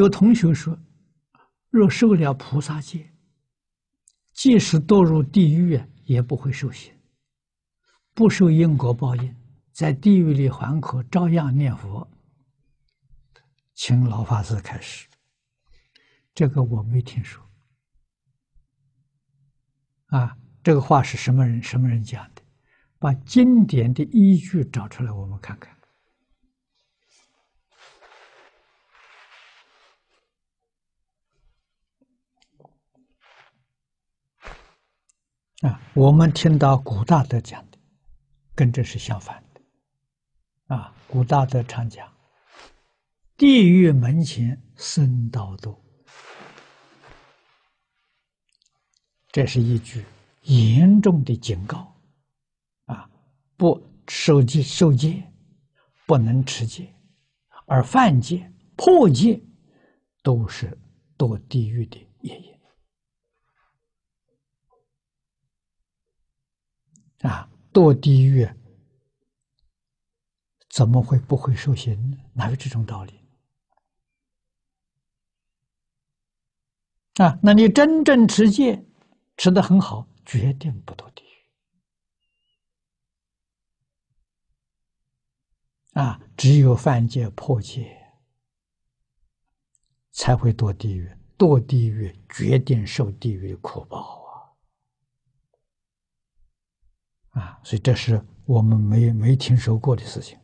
有同学说，若受了菩萨戒，即使堕入地狱，也不会受刑，不受因果报应，在地狱里还可照样念佛。请老法师开始。这个我没听说。啊，这个话是什么人？什么人讲的？把经典的依据找出来，我们看看。啊，我们听到古大德讲的，跟这是相反的。啊，古大德常讲：“地狱门前僧道多。”这是一句严重的警告，啊，不守戒受戒，不能持戒，而犯戒破戒，都是堕地狱的业因。啊，堕地狱怎么会不会受刑呢？哪有这种道理？啊，那你真正持戒？吃得很好，决定不堕地狱啊！只有犯戒破戒，才会堕地狱。堕地狱决定受地狱的苦报啊！啊，所以这是我们没没听说过的事情。